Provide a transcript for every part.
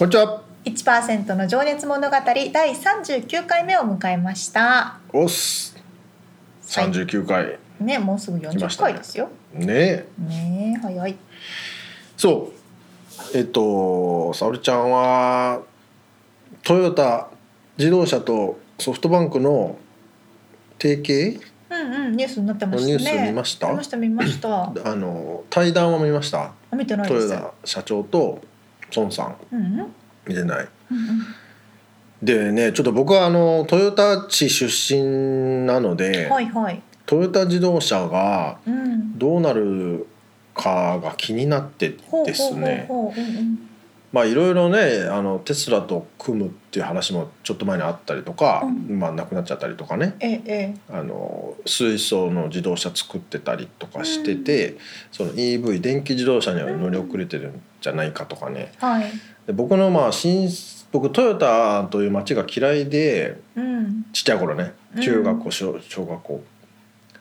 こんにちは。1%の情熱物語第39回目を迎えましたおっす。三十九回。ねもうすぐ40来ましたね回ですよね。ねえ早いそう。えっと、沙織ちゃんは。トヨタ自動車とソフトバンクの提携？うんうんニュースになってましたねニュース見ました？見ました見ましたあ あの対談は見ました。見てないですトヨタ社長と孫さんうんうん見てない。うんでね、ちょっと僕はあのトヨタ地出身なので、はいはい。トヨタ自動車がうん。どうなるかが気になってですね。まあいろいろねあのテスラと組むっていう話もちょっと前にあったりとか、うまあなくなっちゃったりとかね。えええあの水素の自動車作ってたりとかしてて、その EV 電気自動車には乗り遅れてるんじゃないかとかね。えはい。で僕のまあ新僕トヨタという街が嫌いでうん。ちっちゃい頃ね中学校小小学校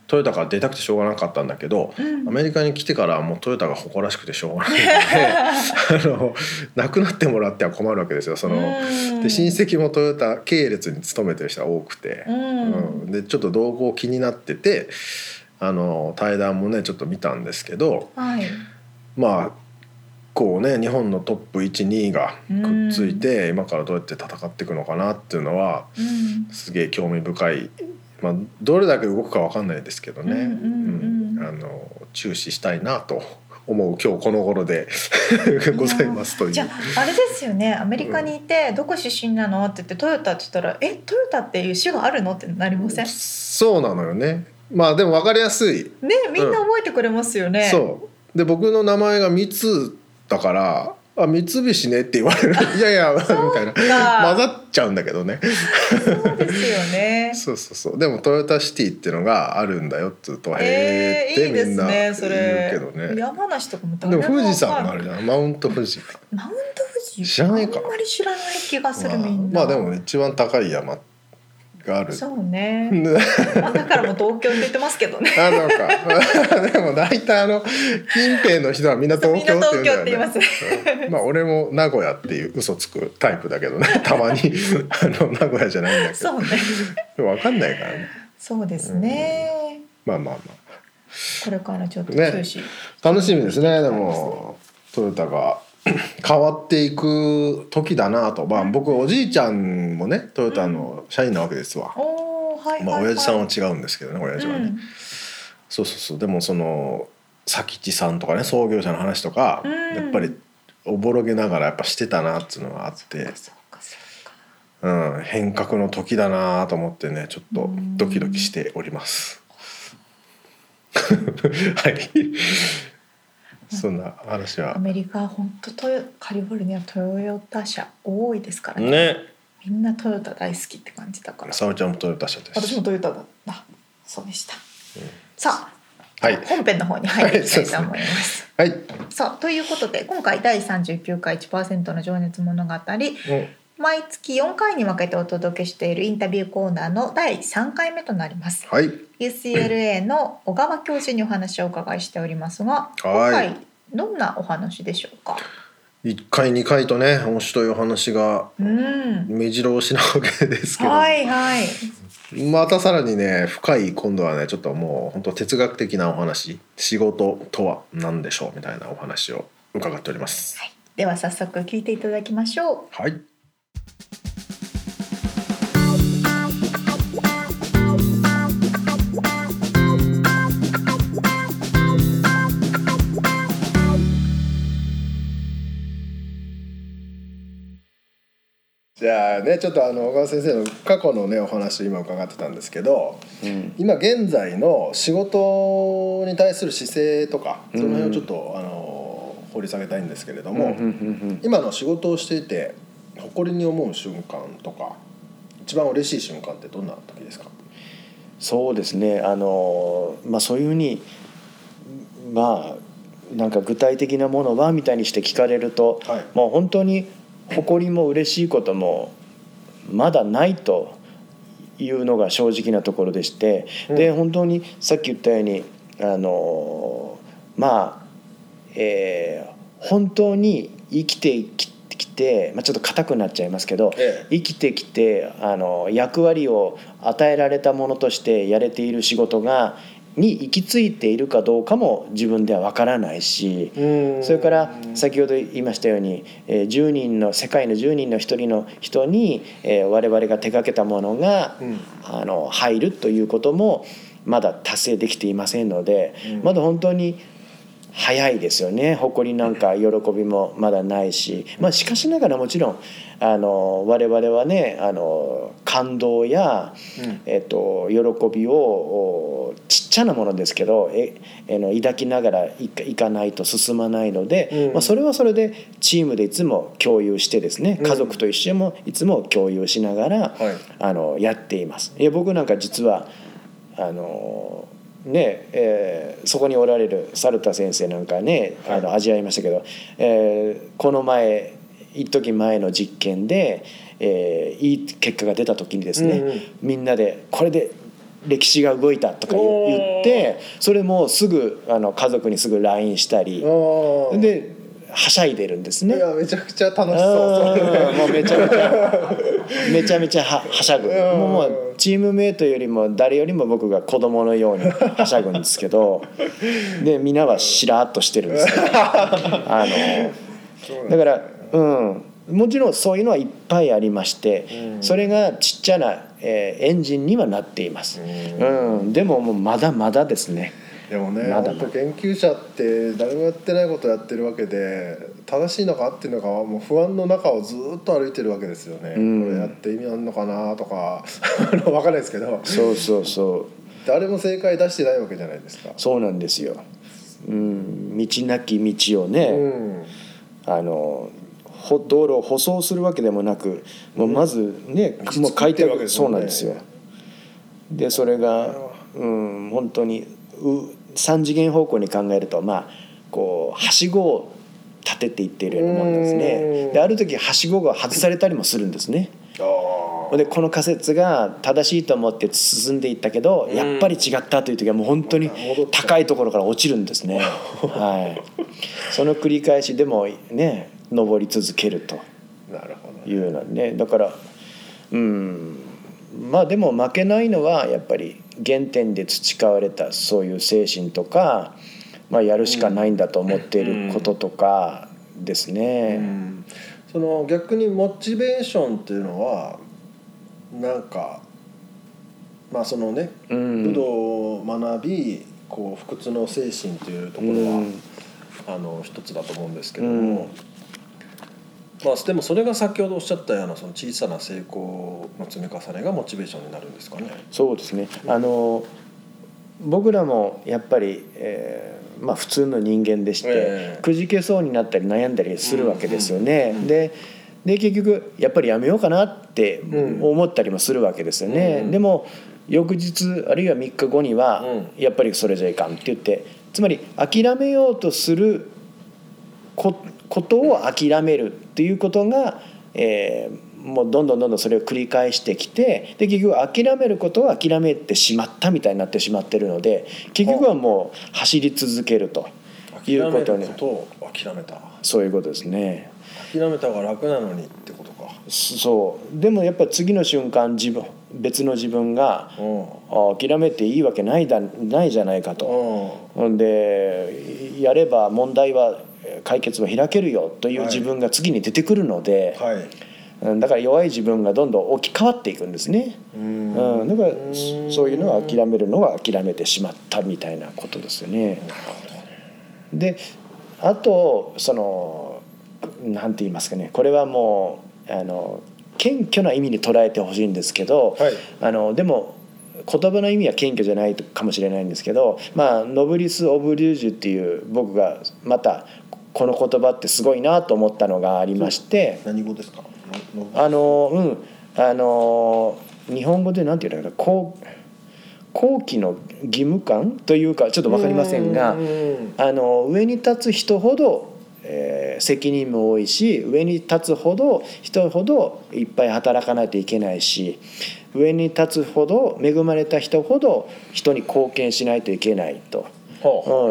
トヨタから出たくてしょうがなかったんだけど、うん。アメリカに来てからもうトヨタが誇らしくてしょうがない。の であのなくなってもらっては困るわけですよ。その、うん。で親戚もトヨタ系列に勤めてる人が多くて。う、ん。うん。でちょっと動向気になっててあの対談もねちょっと見たんですけどはい。まあこうね日本のトップ12がくっついて、今からどうやって戦っていくのかなっていうのはうん。すげえ興味深い、まあ、どれだけ動くかわかんないですけどね、うんうんうん。うん。あの注視したいなと思う今日この頃で。ございますという。じゃああれですよね。アメリカにいて「どこ出身なの?」って言って「トヨタ」って言ったら「えトヨタっていう種があるの?」ってなりません？ねそうなのよね。まあでも分かりやすい、みんな覚えてくれますよね、そう。で僕の名前が三つだから「あ三菱ね」って言われる。いやいやみたいな。混ざっちゃうんだけどね。そうですよね。そうそうそう。でもトヨタシティっていうのがあるんだよっつうと「えー、へえ」ってみんな言うけどね。山梨とかもで誰もも富士山もあるじゃん。マウント富士。マウント富士？知らないか。あんまり知らない気がするまあみんな。まあでも一番高い山がある。そうね、だからもう東京って言ってますけどね。あそうか。でも大体あの近辺の人はみんな東京って言うんだよね。みんな東うん。まあ俺も名古屋っていう嘘つくタイプだけどね。たまに。あの名古屋じゃないんだけど。そうね。分かんないからね。そうですね、まあまあまこれからちょっとね。注視、あ楽しみですね。でもトヨタが 変わっていく時だなと。まあ僕おじいちゃんもねトヨタの社員なわけですわ、おおはいはい、まあはい、親父さんは違うんですけどね親父はね、うん。そうそうそう。でもその佐吉さんとかね創業者の話とか、うん。やっぱりおぼろげながらやっぱしてたなっていうのがあって、うん、変革の時だなと思ってねちょっとドキドキしております。はいそんな話は。アメリカは本当トヨカリフォルニアトヨタ車多いですからね。ね。みんなトヨタ大好きって感じだから。沙織ちゃんもトヨタ車です。私もトヨタだ。ったそうでした、さあ、はい。本編の方に入っていきたいと思います、はい、さあということで今回第39回1%の情熱物語。うん毎月4回に分けてお届けしているインタビューコーナーの第3回目となります。はい。UCLA の小川教授にお話をお伺いしておりますが今はい。回どんなお話でしょうか？1回2回とね面白いお話がうん。目白押しなわけですけど、はいはい。またさらにね深い今度はねちょっともう本当哲学的なお話仕事とは何でしょうみたいなお話を伺っております。では早速聞いていただきましょう。はいじゃあねちょっとあの小川先生の過去のねお話今伺ってたんですけど、うん、今現在の仕事に対する姿勢とかその辺をちょっと、あの掘り下げたいんですけれども、うん、今の仕事をしていて誇りに思う瞬間とか一番嬉しい瞬間ってどんな時ですか？そうですね。あの、まあ、そういうふうにまあなんか具体的なものはみたいにして聞かれると、はい。もう本当に誇りも嬉しいこともまだないというのが正直なところでして、で本当にさっき言ったようにあのまあ、えー本当に生きてきて、まあ、ちょっと硬くなっちゃいますけど、え生きてきてあの役割を与えられたものとしてやれている仕事がに行き着いているかどうかも自分では分からないし。それから先ほど言いましたようにえー10人の世界の10人の1人の人にえー我々が手掛けたものがうん。あの入るということもまだ達成できていませんのでうん。まだ本当に早いですよね。誇りなんか喜びもまだないし、まあ、しかしながらもちろんあの我々はねあの感動や、うん。えっと、喜びをおちっちゃなものですけどええの抱きながらいかいかないと進まないので、うん。まあ、それはそれでチームでいつも共有してですねうん。家族と一緒もいつも共有しながら、はい。あのやっています。いや僕なんか実はあのねえーそこにおられる猿田先生なんかねあの味わいましたけど、えーこの前一時前の実験で、えーいい結果が出た時にですね、うんうん。みんなでこれで歴史が動いたとか言ってそれもすぐあの家族にすぐ LINE したりではしゃいでるんですいね。やめちゃくちゃ楽しそうあそれーもうめちゃめちゃ めちゃめちゃははしゃぐ。うん。もうもうチームメイトよりも誰よりも僕が子供のようにはしゃぐんですけど でみんなはしらっとしてるんですよ。あのだからうん。もちろんそういうのはいっぱいありまして、うん。それがちっちゃな、えーエンジンにはなっています、うん。でももうまだまだですねでもねまだ研究者って誰もやってないことやってるわけで正しいのか合ってるのかはもう不安の中をずっと歩いてるわけですよね、うん。これやって意味あるのかなとかあの分かんないですけど。そうそうそう。誰も正解出してないわけじゃないですか。そうなんですよ、うん、道なき道をね、うん。あのほ道路を舗装するわけでもなくもうまずね、うわけ拓ですもんね。そうなんですよ。でそれがうん本当にう3次元方向に考えるとまあこうはしごを立てていっているようなもんですうねん。である時はしごが外されたりもするんですね。あでこの仮説が正しいと思って進んでいったけど、うん。やっぱり違ったという時はもう本当に高いところから落ちるんですね。はい、その繰り返しでもね登り続けると。ーなるほどいうようなね。だからうん。まあでも負けないのはやっぱり原点で培われたそういう精神とか、まあ、やるしかないんだと思っていることとかですね。うん。その逆にモチベーションっていうのはなんかまあそのねうん。武道を学びこう不屈の精神というところは、うん。あの一つだと思うんですけども、まあでもそれが先ほどおっしゃったようなその小さな成功の積み重ねがモチベーションになるんですかね。そうですねあの僕らもやっぱり、えーまあ、普通の人間でして、ええくじけそうになったり悩んだりするわけですよね。うんうんでで結局やっぱりやめようかなってうん思ったりもするわけですよね。うんでも翌日あるいは3日後には、うやっぱりそれじゃいかんって言ってつまり諦めようとするこことを諦めるっていうことが、えーもうどんどんどんどんそれを繰り返してきてで結局諦めることを諦めてしまったみたいになってしまってるので結局はもう走り続けるということに諦めたそういうことですね。諦めた方が楽なのにってことか。そうでもやっぱり次の瞬間自分別の自分がうんあ諦めていいわけないだないじゃないかと。うんでやれば問題はえー解決は開けるよというはい自分が次に出てくるので、はい。うんだから弱い自分がどんどん置き換わっていくんですね。うんうん、だからそういうのは諦めるのは諦めてしまったみたいなことですよね。であとそのなんて言いますかねこれはもうあの謙虚な意味に捉えてほしいんですけど、はいあのでも言葉の意味は謙虚じゃないかもしれないんですけど、まあ、ノブリス・オブリュージュっていう僕がまたこの言葉ってすごいなと思ったのがありまして何語ですか？あのうん。あの日本語でなんていうのかな。後後期の義務感というかちょっと分かりませんがうんうんあの上に立つ人ほど、えー責任も多いし上に立つほど人ほどいっぱい働かないといけないし上に立つほど恵まれた人ほど人に貢献しないといけないと。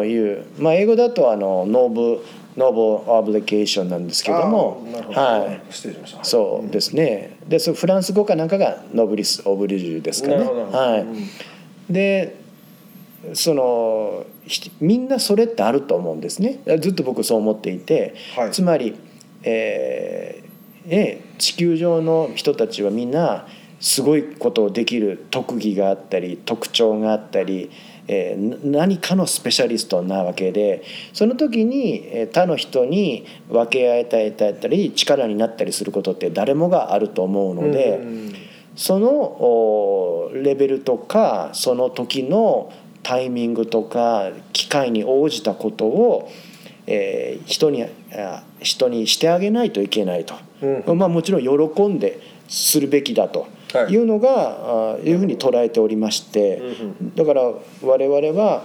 いう、まあ、英語だとあの noble noble obligation なんですけど。もはい。失礼しました。そうですね。でそのフランス語かなんかが noblesse oblige ですかね。はい。うん。でそのひみんなそれってあると思うんですね。ずっと僕そう思っていて、はい。つまり、えーね、地球上の人たちはみんなすごいことをできる特技があったり特徴があったり、えーな何かのスペシャリストなわけでその時にえー他の人に分け合えたり力になったりすることって誰もがあると思うので。うんそのおレベルとかその時のタイミングとか機会に応じたことを、えー人にあ人にしてあげないといけないと、うんまあ、もちろん喜んでするべきだと。はい。いうのが、あいうふうに捉えておりまして、うんだから我々は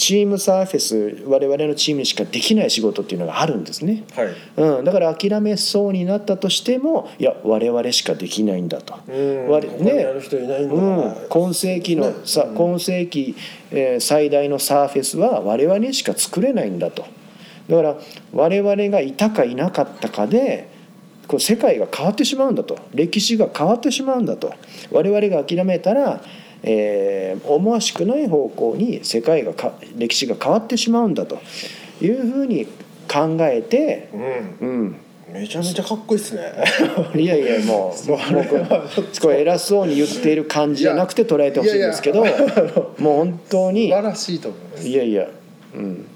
チームサーフェス我々のチームにしかできない仕事っていうのがあるんですね。はい。うん、だから諦めそうになったとしてもいや我々しかできないんだと。うん。我ここにやる人いないんだ。うん、今世紀の、ね。さ今世紀、えー最大のサーフェスは我々にしか作れないんだと。だから我々がいたかいなかったかでこう世界が変わってしまうんだと。歴史が変わってしまうんだと。我々が諦めたら、えー思わしくない方向に世界がか歴史が変わってしまうんだと。いうふうに考えて、うん。うん、めちゃめちゃかっこいいっすね。いやいやもう僕これ偉そうに言っている感じじゃなくて捉えてほしいんですけど もう本当に素晴らしいと思います。いやいや、うん、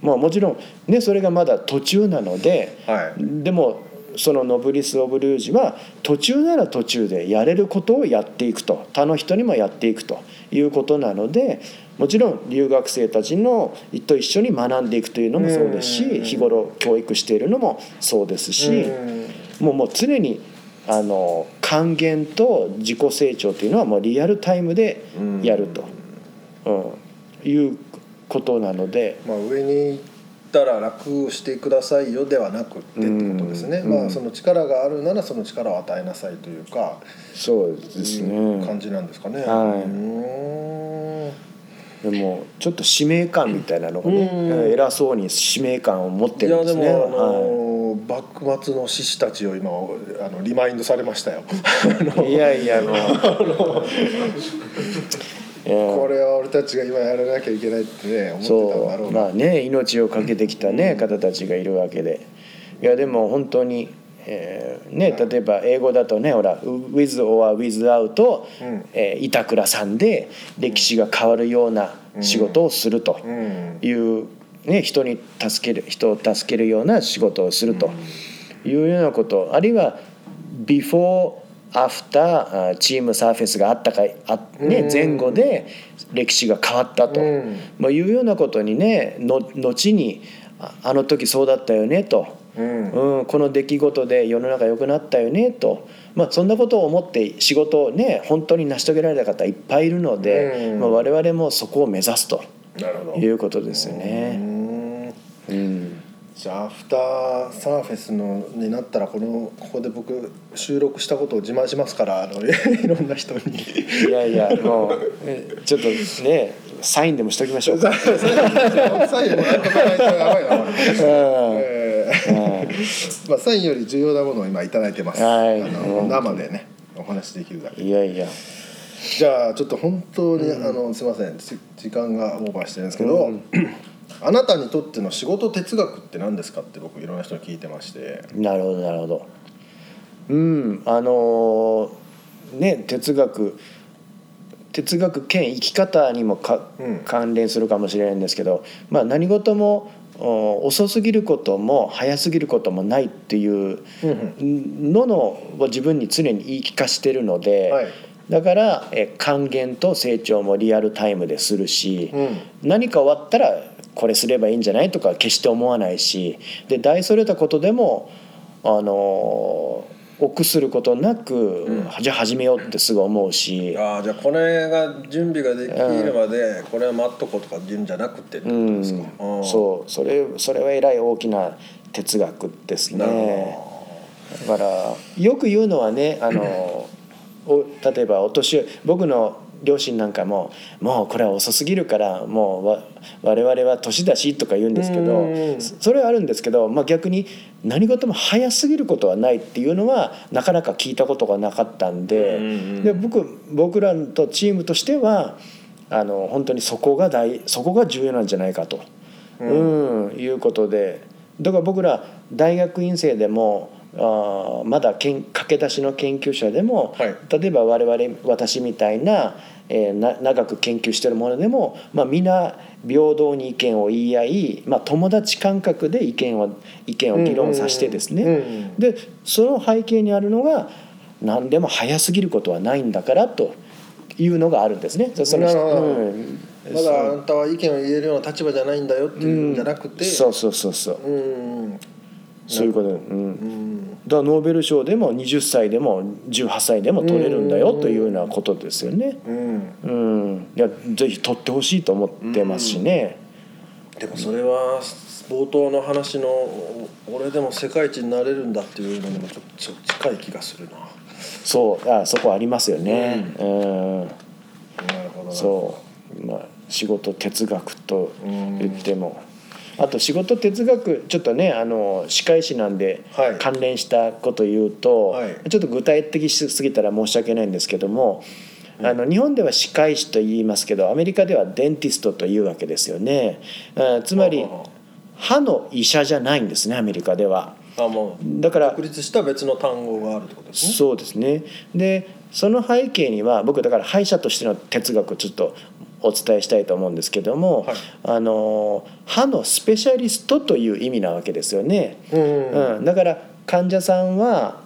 まあもちろんねそれがまだ途中なので、はい。でもそのノブリス・オブ・ルージュは途中なら途中でやれることをやっていくと。他の人にもやっていくということなのでもちろん留学生たちのと一緒に学んでいくというのもそうですうん。し日頃教育しているのもそうですし。もうもう常にあの還元と自己成長というのはもうリアルタイムでやると、うん。いうことなので、まあ上にたら楽してくださいよではなくってってことですね、うん。まあその力があるならその力を与えなさいというかそうですいう感ね。じなんですかね、はい。うーん。でもちょっと使命感みたいなのがね、うん。偉そうに使命感を持っていやでも、るんですね。あはの幕末の志士たちを今あのリマインドされましたよ。い、いやいやもう。これは俺たちが今やらなきゃいけないってね思ってたんだろうう。まあね命を懸けてきたね方たちがいるわけで。いやでも本当に、えーね、例えば英語だとねほら「with or without、うん。えー板倉さん」で歴史が変わるような仕事をするとうん。いう、ね、人に助ける人を助けるような仕事をするというようなことあるいは before after あチームサーフェスがあったかいあ、ねうん。前後で歴史が変わったと。うん。まあ、いうようなことにねの後にああの時そうだったよねと、うん。うん、この出来事で世の中良くなったよねと、まあ、そんなことを思って仕事をね本当に成し遂げられた方いっぱいいるので、うん。まあ、我々もそこを目指すと。いうことですようね。んうんじゃあアフターサーフェスのになったらこのここで僕収録したことを自慢しますからあの いろんな人にいやいやもうえちょっとねサインでもしときましょうか。最後もらっとかないとやばいサインより重要なものを今いただいてます、はいあの生でねお話できるだけいやいやじゃあちょっと本当に、あのすいませんじ時間がオーバーしてるんですけど、あなたにとっての仕事哲学って何ですかって僕いろんな人に聞いてまして。なるほどなるほど。うんあのね哲学哲学兼生き方にもか、うん。関連するかもしれないんですけど、まあ、何事もお遅すぎることも早すぎることもないっていうののを自分に常に言い聞かしてるので、はい。だからえ還元と成長もリアルタイムでするし、うん。何か終わったらこれすればいいんじゃない？とか決して思わないしで大それたことでもあの臆することなく、じゃあ始めようってすぐ思うし。ああじゃあこれが準備ができるまでこれは待っとこうとか言うんじゃなくてってことうん。ですか、うんそう。それそれはえらい大きな哲学ですね。ほだからよく言うのはねあのお例えばお年僕の両親なんかも「もうこれは遅すぎるからもうわ我々は年だし」とか言うんですけどうん。そそれはあるんですけど、まあ、逆に何事も早すぎることはないっていうのはなかなか聞いたことがなかったんでで僕僕らとチームとしてはあの本当にそこが大そこが重要なんじゃないかと、うんいうことで。だから僕ら大学院生でもあーまだけん駆け出しの研究者でも、はい。例えば我々私みたいな,、えーな長く研究してるものでも、まあ、皆平等に意見を言い合い、まあ、友達感覚で意見を意見を議論させてですね、うんうんうんでその背景にあるのが何でも早すぎることはないんだからというのがあるんですね。そのうん。まだあんたは意見を言えるような立場じゃないんだよっていうんじゃなくて。そうそうそうそう。うんそういうこと、うん、うん。だからノーベル賞でも20歳でも18歳でも取れるんだよというようなことですよね。うん。うん、いやぜひ取ってほしいと思ってますしね。でもそれは冒頭の話の俺でも世界一になれるんだっていうのにもちょっと近い気がするな。そう。あそこありますよね。うん、なるほどそう。まあ仕事哲学と言っても。あと仕事哲学ちょっとねあの歯科医師なんではい。関連したこと言うと、はい。ちょっと具体的しすぎたら申し訳ないんですけども、あの日本では歯科医師と言いますけどアメリカではデンティストというわけですよね。あつまりあ。歯の医者じゃないんですねアメリカでは。あもうだから独立した別の単語があるってことですね。そうですね。でその背景には僕だから歯医者としての哲学をちょっとお伝えしたいと思うんですけども、はい。あの歯のスペシャリストという意味なわけですよね。うんうん、だから患者さんは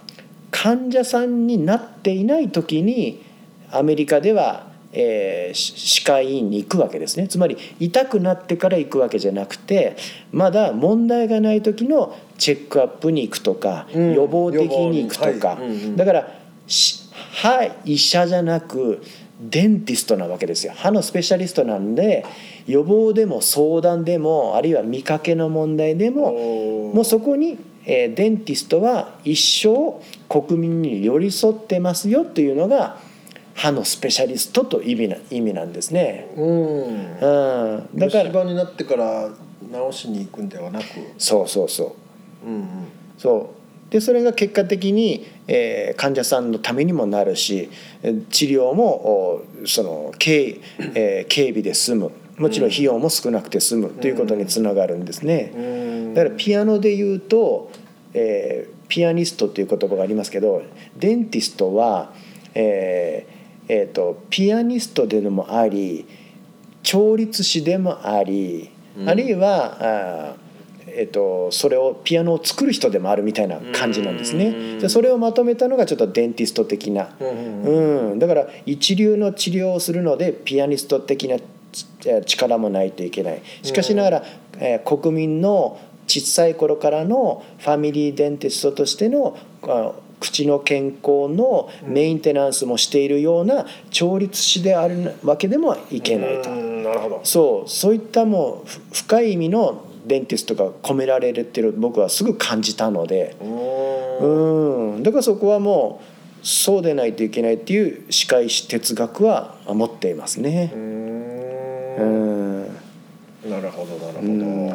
患者さんになっていない時にアメリカでは、えー、し歯科医院に行くわけですね。つまり痛くなってから行くわけじゃなくてまだ問題がない時のチェックアップに行くとか、うん。予防的に行くとか、はい。うんうん。だからし歯医者じゃなくデンティストなわけですよ。歯のスペシャリストなんで予防でも相談でもあるいは見かけの問題でももうそこに、えーデンティストは一生国民に寄り添ってますよというのが歯のスペシャリストと意味な意味なんですね。うん。うん、だから虫歯になってから治しに行くんではなく。そうそうそう。うんうん。そうでそれが結果的に、えー患者さんのためにもなるしえー治療もおその軽,、えー軽微で済む。もちろん費用も少なくて済む。ということにつながるんですね。うん。だからピアノで言うと、えーピアニストという言葉がありますけどデンティストは、えーえーとピアニストでもあり調律師でもあり、うん。あるいはあー、えー、とそれをピアノを作る人でもあるみたいな感じなんですね。うん。でそれをまとめたのがちょっとデンティスト的な、うんだから一流の治療をするのでピアニスト的な力もないといけない。しかしながら、えー国民の小さい頃からのファミリーデンティストとしてのあ口の健康のメンテナンスもしているような調律師であるわけでもいけないと。うん。なるほど。そう。そういったもうふ深い意味のデンティストが込められるっていうのを僕はすぐ感じたので。うんうん。だからそこはもうそうでないといけないっていう歯科医師哲学は持っていますね。ううん。ん。なるほどなるほど、うん。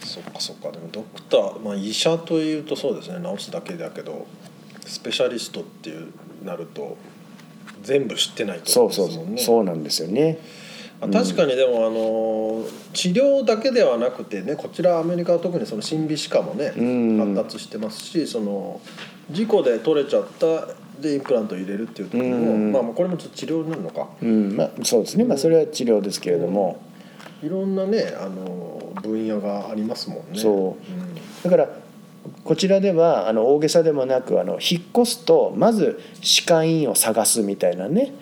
そっかそっか。でもドクター、まあ、医者というとそうですね。治すだけだけどスペシャリストっていうなると全部知ってないとそうそう。そうなんですよね。あ確かにでもあの治療だけではなくてねこちらアメリカは特にその審美歯科もねうん。発達してますしその事故で取れちゃったでインプラントを入れるっていう時もうん。まあまあこれもちょっと治療になるのか。うん。まあ、そうですね、まあ、それは治療ですけれども、いろんなねあの分野がありますもんね。そう。だからこちらではあの大げさでもなくあの引っ越すとまず歯科医院を探すみたいなね。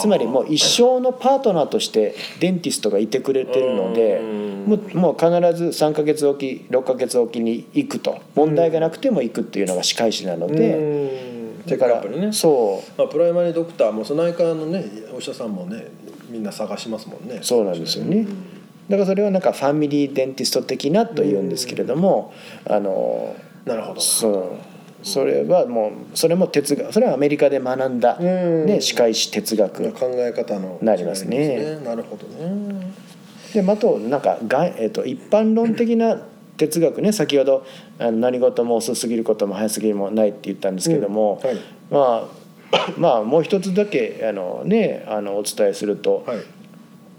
つまりもう一生のパートナーとしてデンティストがいてくれてるのでもうもう必ず3ヶ月おき6ヶ月おきに行くと。問題がなくても行くっていうのが歯科医師なのうん。でだからね。そう。まあプライマリードクターもその内科のねお医者さんもねみんな探しますもんね。そうなんですよね。だからそれはなんかファミリーデンティスト的なというんですけれども、あのなるほど。そう。それはもうそれも哲学それはアメリカで学んだ、うん。ね、歯科医師哲学考え方のなりますね。なるほどね。であとなんかが、えっと一般論的な哲学ね先ほどあの何事も遅すぎることも早すぎるもないって言ったんですけども、まあまあもう一つだけあの、ね、あのお伝えすると、はい。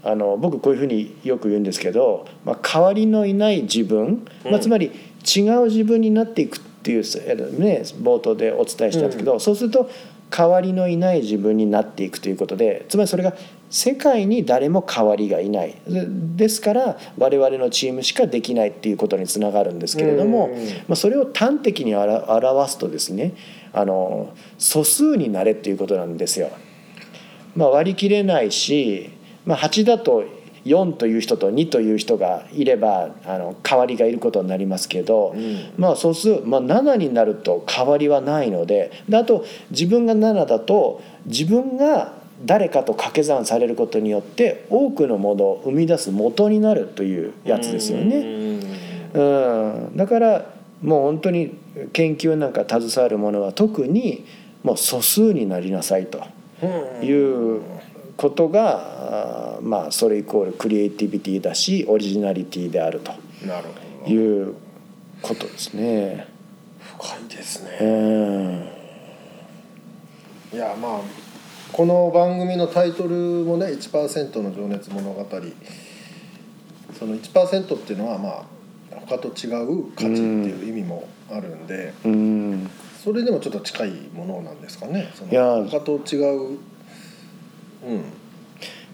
あの僕こういうふうによく言うんですけど、まあ、代わりのいない自分、まあ、つまり違う自分になっていくっていう、えね、冒頭でお伝えしたんですけど、そうすると代わりのいない自分になっていくということでつまりそれが世界に誰も代わりがいない。でですから我々のチームしかできないっていうことにつながるんですけれども、うん。まあ、それを端的に表表すとですねあの素数になれっていうことなんですよ。まあ、割り切れないし、まあ、8だと4という人と2という人がいればあの代わりがいることになりますけど、ん。まあ素数、まあ、7になると代わりはないのでであと自分が7だと自分が誰かと掛け算されることによって多くのものを生み出す元になるというやつですよね。うん、だからもう本当に研究なんか携わるものは特にもう素数になりなさいとうん。いうことが、あーまあそれイコールクリエイティビティだしオリジナリティであると。いうことですね。深いですうね。ん。いやまあこの番組のタイトルもね1%の情熱物語。その1%っていうのはまあ他と違う価値っていう意味もあるんで、うん。それでもちょっと近いものなんですかね。その他と違ううん。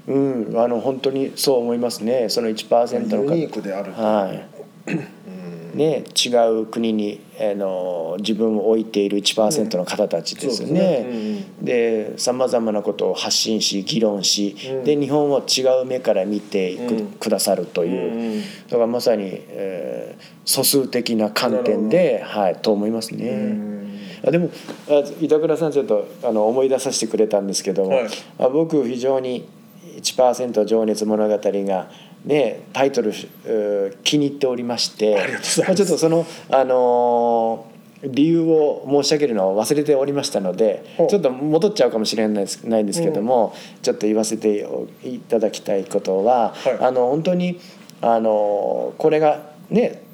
うん、あの本当にそう思いますね。その1%のユ方ニークであると。はい。うん。ね、違う国にあの自分を置いている1%の方たちですね。ででさまざまなことを発信し議論し、うん。で日本を違う目から見ていく,、うん。くださるとうんいう、うんだからまさに、えー素数的な観点で、はい、と思いますね。うんあでもあ板倉さんちょっとあの思い出させてくれたんですけども、はい。あ僕非常に1%情熱物語がねタイトル、えー気に入っておりましてあちょっとそのあのー理由を申し上げるのを忘れておりましたのでちょっと戻っちゃうかもしれないですないんですけども、ちょっと言わせていただきたいことは、はい。あの本当にあのこれがね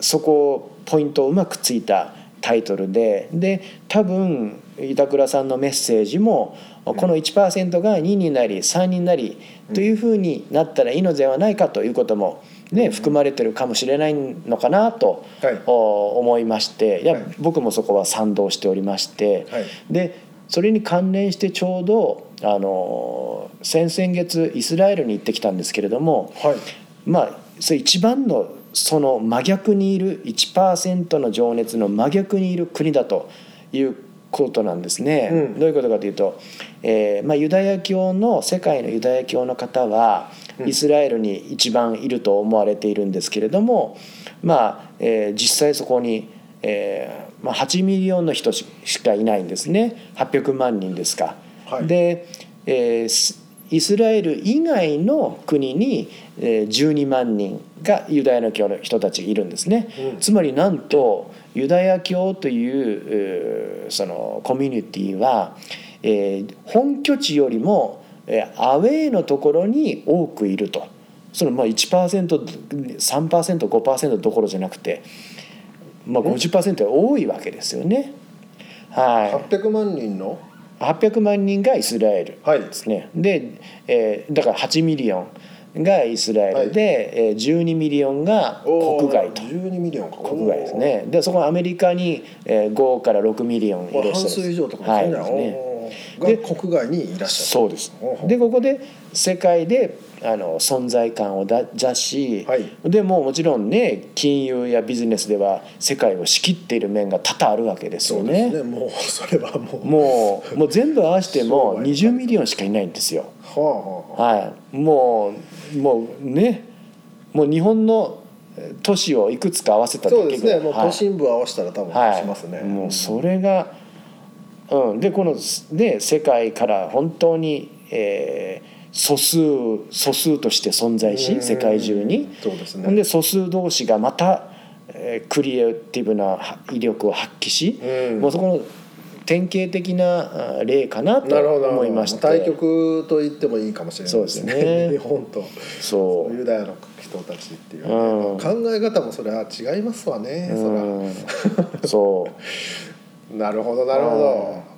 そこをポイントをうまくついたタイトルでで多分板倉さんのメッセージもこの1%が2になり3になりというふうになったらいいのではないかということも、ね、含まれてるかもしれないのかなと思いましていやはい。僕もそこは賛同しておりましてはい。でそれに関連してちょうどあの先々月イスラエルに行ってきたんですけれどもはい。まあそれ一番のその真逆にいる1%の情熱の真逆にいる国だということなんですね。うんどういうことかというと、えーまあ、ユダヤ教の世界のユダヤ教の方はうんイスラエルに一番いると思われているんですけれども、まあえー実際そこに、えーまあ、8 million の人ししかいないんですね800万人ですか。はいで、えイスラエル以外の国にえー12万人がユダヤの教の人たちいるんですね、うん。つまりなんとユダヤ教というえーそのコミュニティは、えー本拠地よりもえーアウェーのところに多くいると。そのまあ 1%3%5% どころじゃなくて、まあ、50%多いわけですよね。はい、800万人の？800万人がイスラエルはいですね、で、えーだから8 million がイスラエルで、えー12 million が国外と。12 million か。国外ですね。でそこはアメリカに、えー5から6 million いらっしゃる半数以上とかはい。ですねですね国外にいらっしゃそうです。でここで世界であの存在感を出出し、はい。でもうもちろんね金融やビジネスでは世界を仕切っている面が多々あるわけですよね。ね。もうそれはもうもうもう全部合わせてもはい。20 million しかいないんですよ。はい、もうもうねもう日本のえー都市をいくつか合わせただけそうですね。もうはい。都心部合わせたら多分はい、しますね、もうそれが、うん、でこのね世界から本当に、えー素数素数として存在しうん。世界中に。そうですね。素数同士がまた、えークリエイティブなは威力を発揮し、うん。もうそこの典型的なあ例かなとなるほど。思いまして。対局と言ってもいいかもしれないですね。ね。日 本とそう。ユダヤの人たちっていう、うん。考え方もそれは違いますわね、うん。そう。そ らなるほどなるほど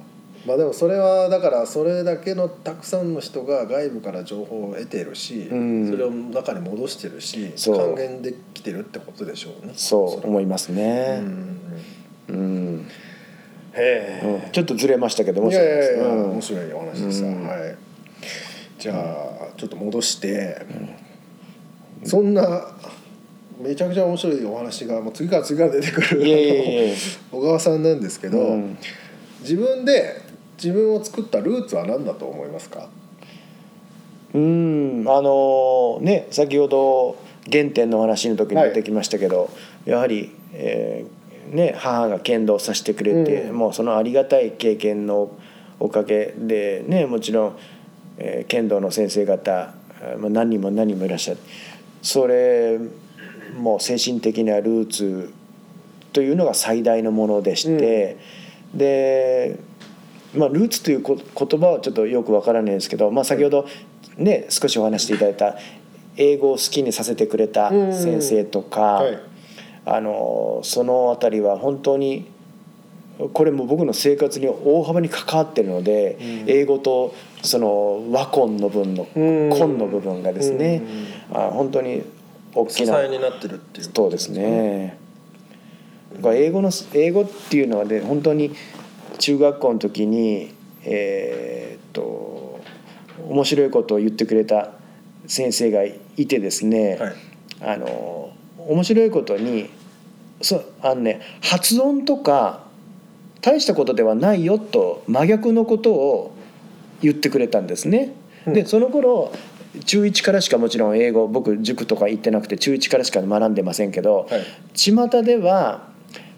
まあでもそれはだからそれだけのたくさんの人が外部から情報を得ているし、うん。それを中に戻してるし還元できてるってことでしょうね。そう思いますうね。ん。うん。へえ、うん。ちょっとずれましたけどもいやいやいや、うん。面白いお話でした、うん。はい。じゃあちょっと戻して、そんなめちゃくちゃ面白いお話がもう次から次から出てくる 小川さんなんですけど、うん。自分で自分を作ったルーツは何だと思いますか？うんあのね先ほど原点の話の時に出てきましたけど、やはり、えーね、母が剣道させてくれて、うん。もうそのありがたい経験のおかげでねもちろん、えー剣道の先生方あまあ何人も何人もいらっしゃるそれもう精神的なルーツというのが最大のものでして、でまあ、ルーツというこ言葉はちょっとよくわからないですけど、まあ、先ほどね少しお話していただいた英語を好きにさせてくれた先生とか、はい。あのその辺りは本当にこれも僕の生活に大幅に関わってるので、うん。英語とその和根の分のうん。根の部分がですね、あ本当に大支きなえになってるっていう。そうですね。英語の英語っていうのはね本当に中学校の時にえーっと面白いことを言ってくれた先生がいてですね、はい。あの面白いことにそうあのね発音とか大したことではないよと真逆のことを言ってくれたんですね。うん。でその頃中1からしかもちろん英語僕塾とか行ってなくて中1からしか学んでませんけど、はい。巷では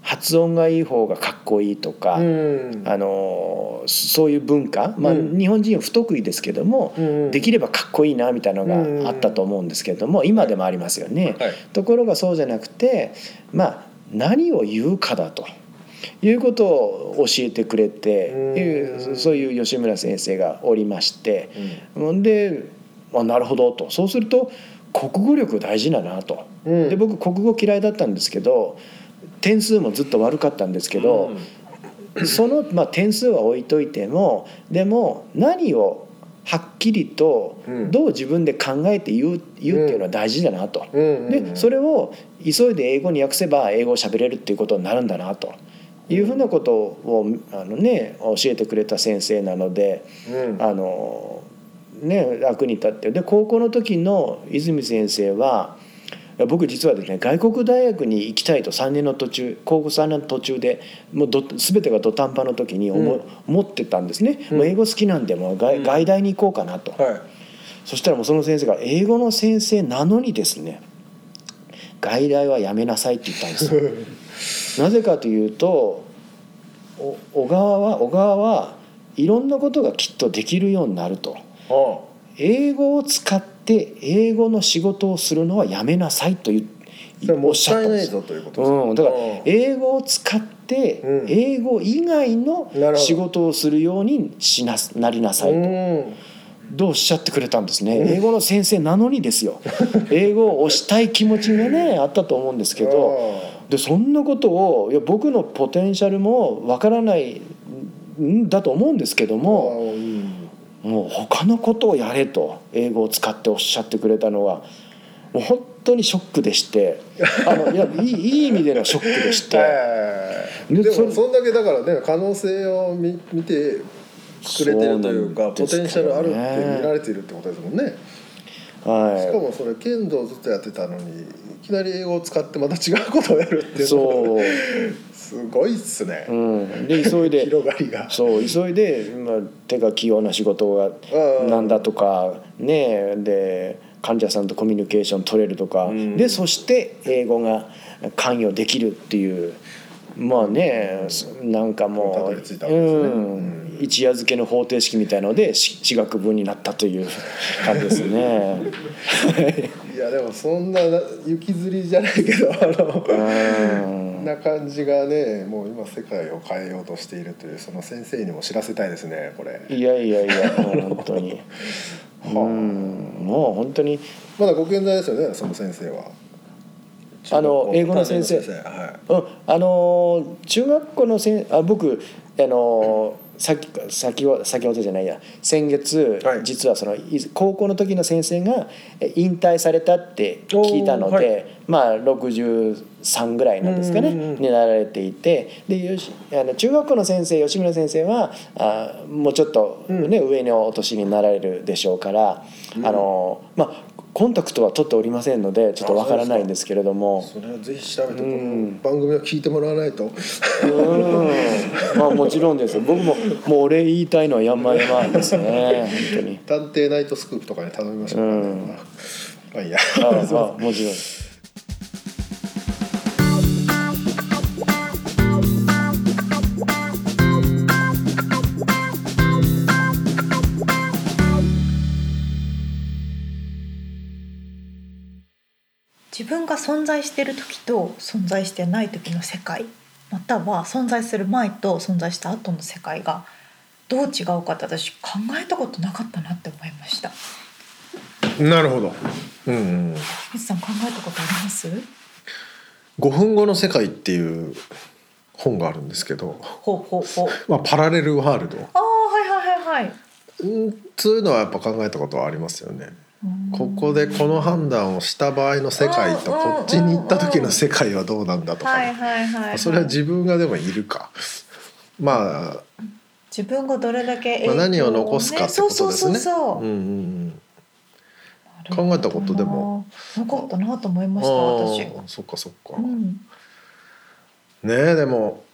発音がいい方がかっこいいとか、うん。あのそういう文化、まあ、うん日本人は不得意ですけども、うん。できればかっこいいなみたいなのがあったと思うんですけれども今でもありますよね。はい。ところがそうじゃなくてまあ何を言うかだと。いうことを教えてくれてそういう吉村先生がおりまして。ほん。であなるほどと。そうすると国語力大事だなと。うん。で僕国語嫌いだったんですけど点数もずっと悪かったんですけど、その、まあ、点数は置いといてもでも何をはっきりとうん。どう自分で考えて言う言うっていうのは大事だなと。うん。でそれを急いで英語に訳せば英語を喋れるっていうことになるんだなと。いうふうなことをあの、ね、教えてくれた先生なのでうん。あの、ね、楽に立って。で高校の時の泉先生は僕実はですね外国大学に行きたいと3年の途中高校3年の途中でもうど全てが土壇場の時に思,、うん。思ってたんですね、うん。もう英語好きなんでもう外,、うん。外大に行こうかなと。はい。そしたらもうその先生が英語の先生なのにですね外大はやめなさいって言ったんですよ。なぜかというとお小川は小川はいろんなことがきっとできるようになると。あ英語を使って英語の仕事をするのはやめなさいと言それもおっったいないしゃったんですぞということですうん、だからうん。英語を使ってうん。英語以外の仕事をするようにしななりなさいと。うん。どうおっしゃってくれたんですね。英語の先生なのにですよ。英語を推したい気持ちがねあったと思うんですけど。でそんなことをいや僕のポテンシャルもわからないんだと思うんですけどあももう他のことをやれと英語を使っておっしゃってくれたのはもう本当にショックでしてあのいやいいいい意味でのショックでして。はいででもそんだけだからね可能性を見見て作れてるというかね。ポテンシャルあるって見られているってことですもんね。しかはもそれ剣道ずっとやってたのにいきなり英語を使ってまた違うことをやるっていいうのそう、すごいっすね、うん、で急いで。広がりが。そう急いで、まあ、手が器用な仕事がうん。なんだとかねで患者さんとコミュニケーション取れるとか、うん。でそして英語が関与できるっていう。まあねなんかもう、ね。うん、一夜漬けの方程式みたいのでし地学部になったという 感じですね。いやでもそんなな雪吊りじゃないけどあのうんな感じがねもう今世界を変えようとしているというその先生にも知らせたいですねこれ。いやいやいやもう本当に。はあ。うんもう本当に。まだご健在ですよねその先生は。あの英語の先生。はうん、あのー中学校のせんあ僕あのーさっき先ほ先ほどじゃないや。先月、はい。実はそのい高校の時の先生がえ引退されたって聞いたので、おーはい。まあ63ぐらいなんですかね、うんうんうん。になられていて。でよしあの中学校の先生吉村先生はあもうちょっと、ね上のお年になられるでしょうから、あのーまあコンタクトは取っておりませんのでちょっとわからないんですけれども。それはぜひ調べてこうんの番組を聞いてもらわないとうん、まあもちろんです。僕ももうお礼言いたいのは山々ですね。本当に。探偵ナイトスクープとかに頼みましょうかね、うんまあいいやああ もちろん。分が存在している時と存在してない時の世界または存在する前と存在した後の世界がどう違うかって私考えたことなかったなって思いました。なるほど。うん、うん、水さん考えたことあります？5分後の世界っていう本があるんですけど、ほうほうほう。まあ、パラレルワールド。ああはいはいはいはい。うんそういうのはやっぱ考えたことはありますよね。うんここでこの判断をした場合の世界とうんこっちに行った時の世界はどうなんだとか、それは自分がでもいるか。まあ自分がどれだけまあ、何を残すかってことですね。考えたことでも。なかったなと思いました私。そっかそっか。うん。ねえでも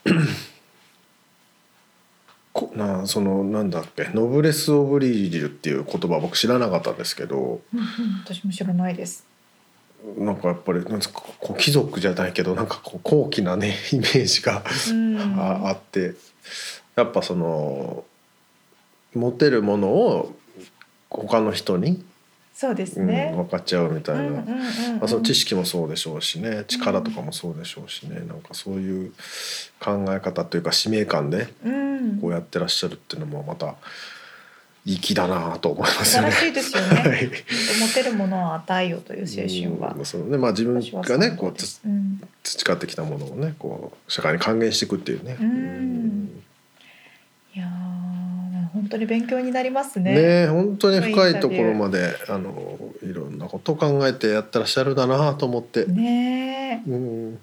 こなあそのなんだっけノブレス・オブリージュっていう言葉僕知らなかったんですけど。うんうん私も知らないです。なんかやっぱりなんですかこう貴族じゃないけどなんかこう高貴なね イメージがあって。やっぱその持てるものを他の人に、そうですうん、ね、分かっちゃうみたいな。うんうんうんうん。まあ、その知識もそうでしょうしね力とかもそうでしょうしねなんかそういう考え方というか使命感でうん。こうやってらっしゃるっていうのもまた粋だなと思いますよね。素晴らしいですよね。はい。持てるものは与えよという精神は。うんそうね。まあ、自分がねこう培ってきたものをねこう社会に還元していくっていうね。うん。いやー本当に勉強になりますね。ねえ本当に深いところまであのいろんなことを考えてやってらっしゃるんだなと思って。ねえ。うん。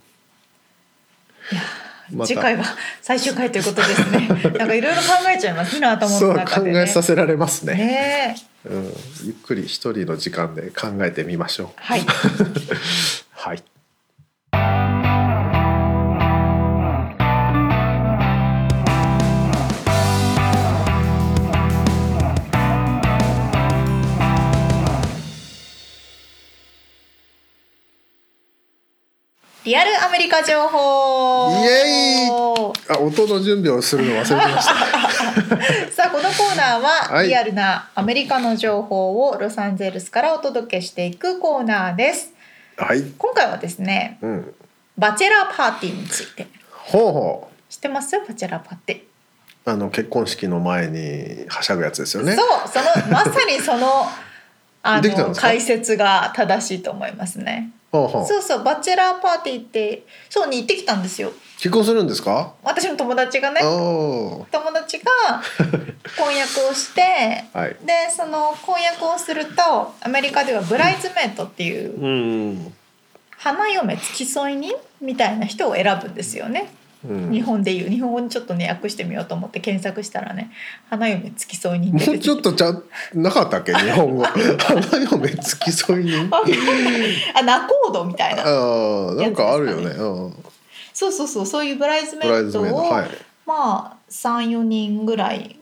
また。次回は最終回ということですね。なんかいろいろ考えちゃいますね頭の中でね。えさせられますね。ねえ。うん、ゆっくり一人の時間で考えてみましょう。はい。はい。リアルアメリカ情報イエイあ、音の準備をするの忘れてました。さあこのコーナーは、はいリアルなアメリカの情報をロサンゼルスからお届けしていくコーナーですはい。今回はですねうん。バチェラーパーティーについてほうほ知ってます？バチェラーパーティーう。あの結婚式の前にはしゃぐやつですよね。そうそのまさにその あの解説が正しいと思いますねほうほう。そうそうバチェラーパーティーってそうに行ってきたんですよ結婚するんですか？私の友達がね友達が 婚約をしてー。はい。でその婚約をするとアメリカではブライズメイトっていううん。花嫁付き添い人みたいな人を選ぶんですよね。うん。日本でいう。日本語にちょっとね訳してみようと思って検索したらね花嫁付き添い人もうちょっとちゃんなかったっけ？日本語。花嫁付き添い人？あナコードみたいな。あーなんかあるよね。うん。そうそうそうそういうブライズメイズイドを、はい。まあ34人ぐらいうん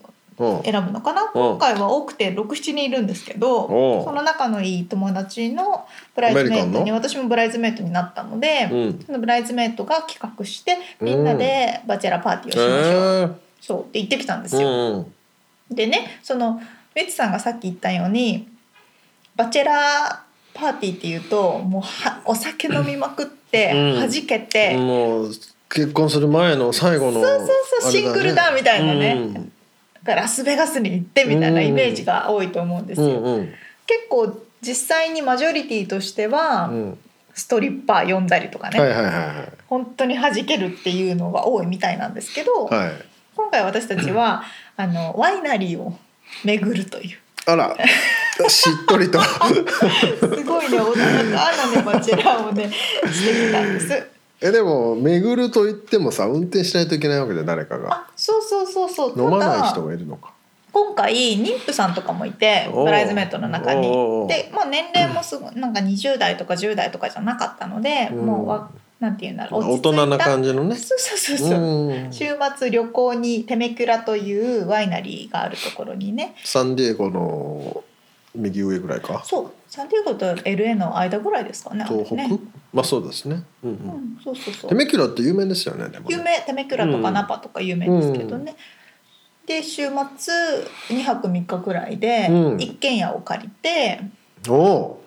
選ぶのかな、今回は多くて67人いるんですけどその仲のいい友達のブライズメイトに私もブライズメイトになったので、うん。そのブライズメイトが企画してみんなでバチェラーパーティーをしましょう、えー。そうって言ってきたんですうよ。ん。でねそのメッツさんがさっき言ったようにバチェラーパーティーっていうともうはお酒飲みまくってうん。弾けて、もう結婚する前の最後のそうそうそうシングルだみたいなね。うんラスベガスに行ってみたいなイメージが多いと思うんですよ。うんうん。結構実際にマジョリティとしては、うん。ストリッパー呼んだりとかね、はいはいはい本当に弾けるっていうのが多いみたいなんですけど、はい。はい今回私たちは あのワイナリーを巡るという。あら。しっとりと。すごいね穏やかなねバチェラーをねしてきたんです。えでも巡ると言ってもさ運転しないといけないわけで誰かが。あそうそうそうそう。飲まない人がいるのか。今回妊婦さんとかもいてブライズメイトの中に。で、まあ、年齢もすごい なんか20代とか10代とかじゃなかったので、うん。もうわなんていうんだろう大人な感じのね。そうそうそうそう、うん。週末旅行にテメクラというワイナリーがあるところにね。サンディエゴの右上ぐらいか。そう。サンディエゴと LA の間ぐらいですかね東北、ねまあそうですね、うんう、うんん、そうそうそう。テメキュラって有名ですよねでもね。有名テメクラとかナパとか有名ですけどね、で週末2泊3日ぐらいでうん。一軒家を借りて、おお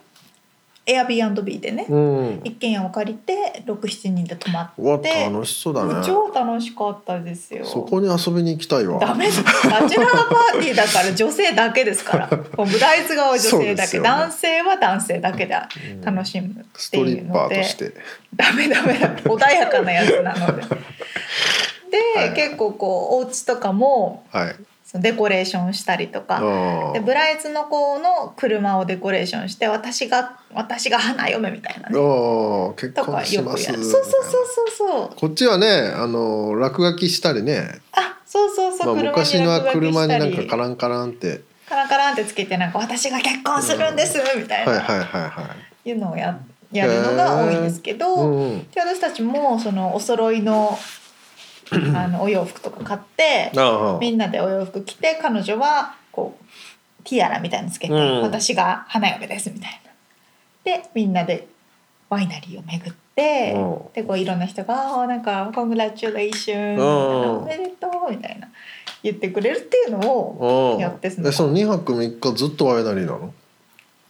Airbnb でね、ーうん。一軒家を借りて67人で泊まって。楽しそうだね。超楽しかったですよ。そこに遊びに行きたいわ。ダメだ。バチェラーパーティーだから女性だけですから。もうブライズ側は女性だけ、ね。男性は男性だけで楽しむってストリッいうので、パーとして。ダメダメだ。穏やかなやつなので。結構こうお家とかもはい。そのデコレーションしたりとかあでブライズの子の車をデコレーションして私が私が花嫁みたいなね。あ結婚しますよくやる。そうそうそうそうそう。こっちはねあの落書きしたりね、あそうそうそう、まあ、昔のは車になんかカラランカランって。カランカランってつけてなんか私が結婚するんですみたいな、はいはいはいはい。いうのをややるのが多いんですけど、うんうん。で私たちもそのお揃いの あのお洋服とか買ってみんなでお洋服着て彼女はこうティアラみたいのつけて、うん。私が花嫁ですみたいな。でみんなでワイナリーを巡って、うん。でこういろんな人があー「なんかコングラチュレーション」うんおめでとう」みたいな言ってくれるっていうのを、うん。やってその2泊3日ずっとワイナリーなの？っ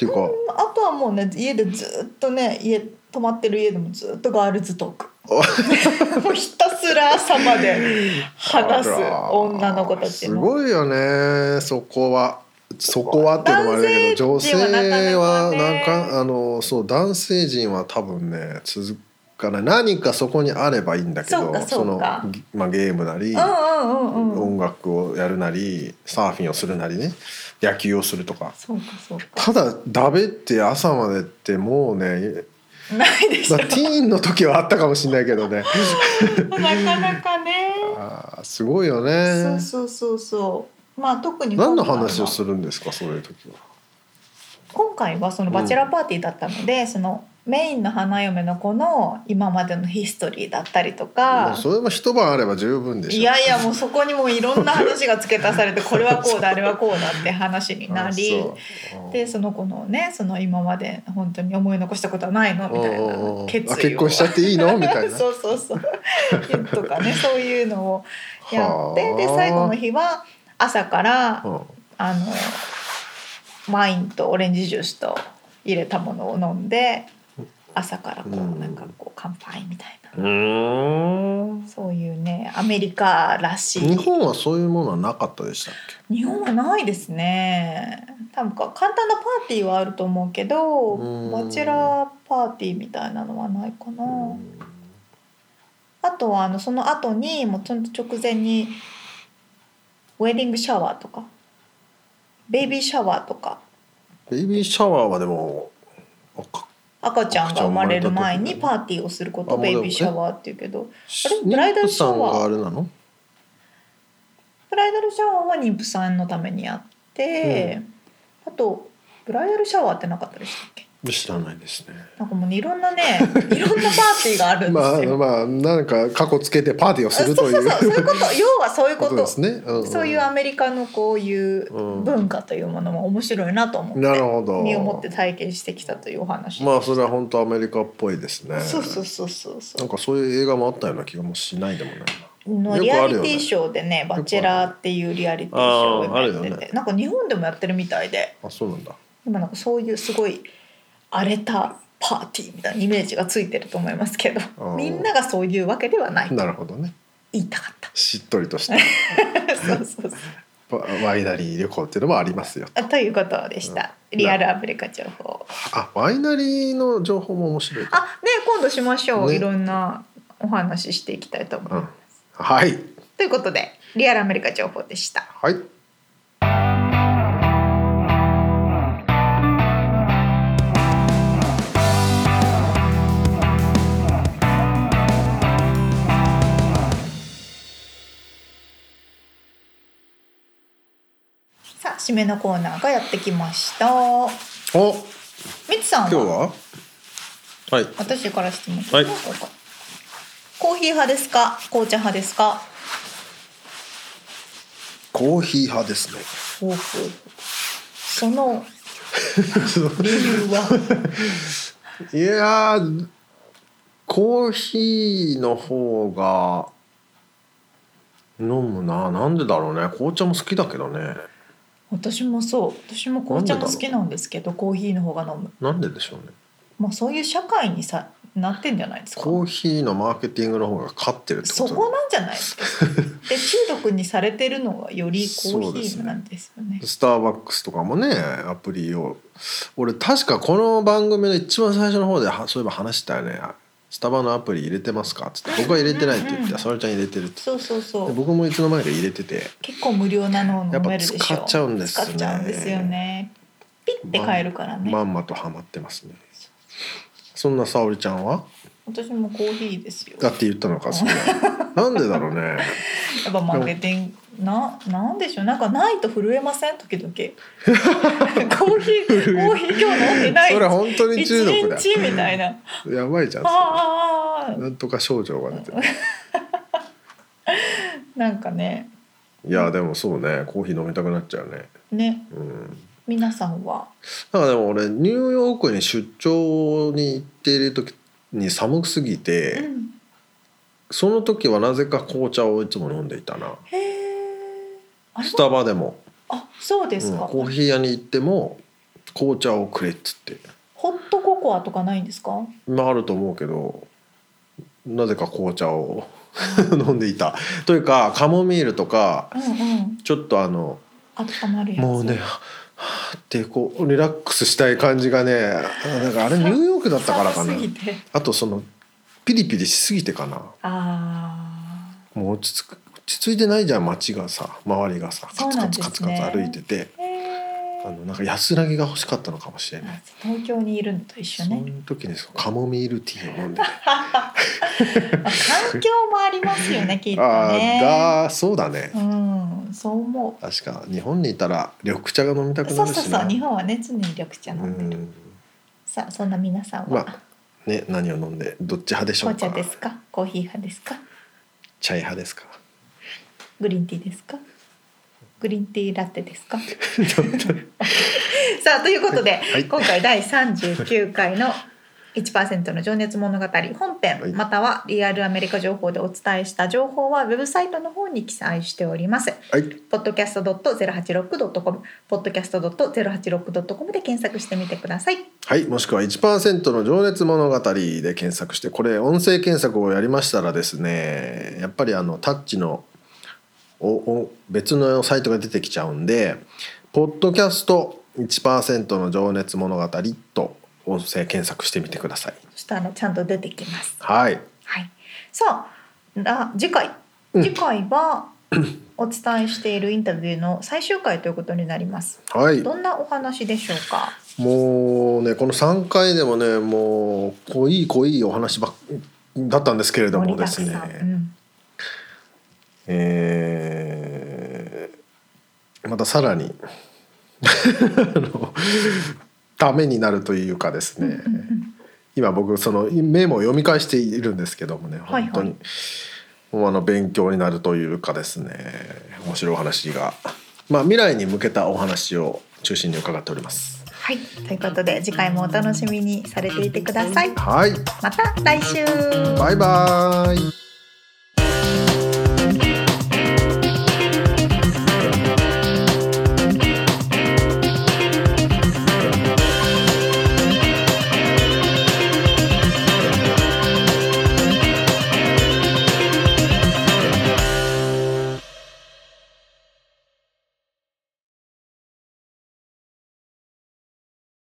ていうか、あとはもうね家でずっとね家泊まってる家でもずっとガールズトーク。もうひたすら朝まで話す女の子たちすの。ごいよね。そこは。そこはっていうのもあれだけど女性ははなんなかあのそう男性陣は多分ね続かない。何かそこにあればいいんだけどそのまあ、ゲームなり。音楽をやるなりサーフィンをするなりね野球をするとか。そうかそうか。ただだべって朝までってもうね、ないでしょ。まあ、ティーンの時はあったかもしれないけどねなかなかね。あーすごいよそうねそうそうそう。まあ特に何の話をするんですかそういう時は。今回はそのバチェラーパーティーだったので、そのメインの花嫁の子の今までのヒストリーだったりともかう。それも一晩あれば十分でしょいやいやもうそこにもいろんな話が付け足されてこれはこうだあれはこうだって話になりでその子のねその今まで本当に思い残したことはないのみたいな結婚しちゃっていいのみたいな。そうそうそう。とかね そういうのをやってはあ。で最後の日は朝からうん。あのワインとオレンジジュースと入れたものを飲んで朝からこううん。なんかこう乾杯みたいな。うーん。そういうねアメリカらしい。日本はそういうものはなかったでしたっ日本はないですね。多分か簡単なパーティーはあると思うけどうん。バチェラーパーティーみたいなのはないかな。あとはあのその後にもうちょっと直前にウェディングシャワーとかベイビーシャワーとか。けベイビーシャワーはでもあか赤ちゃんが生まれる前にパーティーをすることベイビーシャワーっていうけど。あれ妊ブライダルシャワー？あれなの？ブライダルシャワーは妊婦さんのためにやって、あとブライダルシャワーってなかったでしたっけ？知らないですね。なんかもうねいろんなね いろんなパーティーがあるんまあですよ。まあなんか過去つけてパーティーをするという。そうそうそう。そういうこと。要はそういうここととですね、んん。そういうアメリカのこういう文化というものも面白いなと思って、なるほど。身をもって体験してきたというお話まあそれは本当アメリカっぽいですね。そうそうそうそうそなんかそういう映画もあったような気がもしないでもないのリアリティショーでね「バチェラー」っていうリアリティショーを今やってて、ね。なんか日本でもやってるみたいであそうなんだ今なんかそういうすごい荒れたパーティーみたいなイメージがついてると思いますけどーみんながそういうわけではない。となるほどね。言いたかった。しっとりとした。そうそうそう。ワワイナリー旅行っていうのもありますよ。あということでした。リアルアメリカ情報。あワイナリーの情報も面白い。あね今度しましょう、ね。いろんなお話ししていきたいと思います、うん。はい。ということでリアルアメリカ情報でした。はい締めのコーナーがやってきました。お。みつさんは？今日は？はい。私から質問。はい。コーヒー派ですか？紅茶派ですか？コーヒー派ですね。ほうほうその 理由は？いやーコーヒーの方が飲むな。なんでだろうね。紅茶も好きだけどね私もそう。私も紅茶も好きなんですけどコーヒーの方が飲む。なんででしょうね。まあそういう社会にさなってんじゃないですか。コーヒーのマーケティングの方が勝ってるってことそこなんじゃないですか。で中毒にされてるのはよりコーヒーなんですよね。スターバックスとかもねアプリを。俺確かこの番組の一番最初の方ではそういえば話したよねスタバのアプリ入れてますか？っつって僕は入れてないって言って沙織ちゃん入れてるって。そうそうそう。で僕もいつの間にか入れてて。結構無料なのを飲めるでしょ？やっぱ使っちゃうんですね。使っちゃうんですよね。ピッて買えるからね、まんまとハマってますね。そんな沙織ちゃんは？私もコーヒーですよ。だって言ったのかそれな。んでだろうね。やっぱマーケティングななんでしょうなんかないと震えません？時々。コーヒーコーヒー今日飲んでない。それ本当に中毒だ。一日みたいな。やばいじゃんそあなんとか症状が出てる。なんかね。いやでもそうね。コーヒー飲みたくなっちゃうね。ね。うん。皆さんは？なんかでも俺ニューヨークに出張に行っている時に寒すぎて、うん。その時はなぜか紅茶をいつも飲んでいたな。へえスタバでも、あそうですうんか、コーヒー屋に行っても紅茶をくれっつって。ホットココアとかないんですか？まああると思うけどなぜか紅茶を 飲んでいた。というかカモミールとかうんうん。ちょっとあのもうねはぁってこうリラックスしたい感じがねなんかあれニューヨークだったからかな。あとそのピリピリしすぎてかな。あもう落ち着く落ち着いてないじゃん街がさ周りがさカツカツカツカツ歩いてて。あのなんか安らぎが欲しかったのかもしれない、東京にいるのと一緒そうね。いう時にそのカモミールティーを飲んで。環境もありますよね きっとあね。あだそうだね。うんそう思確か日本にいたら緑茶が飲みたうそうくなるしな。そうそう日本はね常に緑茶飲うんでる、ん。さあそんな皆さんは、まあね何を飲んでどっち派でしょうか？紅茶ですか？コーヒー派ですか？チャイ派ですか？グリーンティーですか？グリーンティーラテですか？さあということで、はい。今回第39回の1%の情熱物語本編、はい。またはリアルアメリカ情報でお伝えした情報はウェブサイトの方に記載しております。はい、podcast.086.com podcast.086.com で検索してみてください。はい、もしくは1%の情熱物語で検索してこれ音声検索をやりましたらですねやっぱりあのタッチの別のサイトが出てきちゃうんで「ポッドキャスト1%の情熱物語」と音声検索してみてください。そしたらちゃんと出てきます。はい、はい。さあ、あ次回うん次回はお伝えしているインタビューの最終回ということになります。はい、どんなお話でしょうか？もうねこの3回でもねもう濃い濃いお話ばっだったんですけれどもですねうんえーまたさらに ためになるというかですね、今僕そのメモを読み返しているんですけどもねはいはい。本当に、もうあの勉強になるというかですね面白いお話が、まあ、未来に向けたお話を中心に伺っております。はい。ということで次回もお楽しみにされていてください。はい。また来週。バイバイ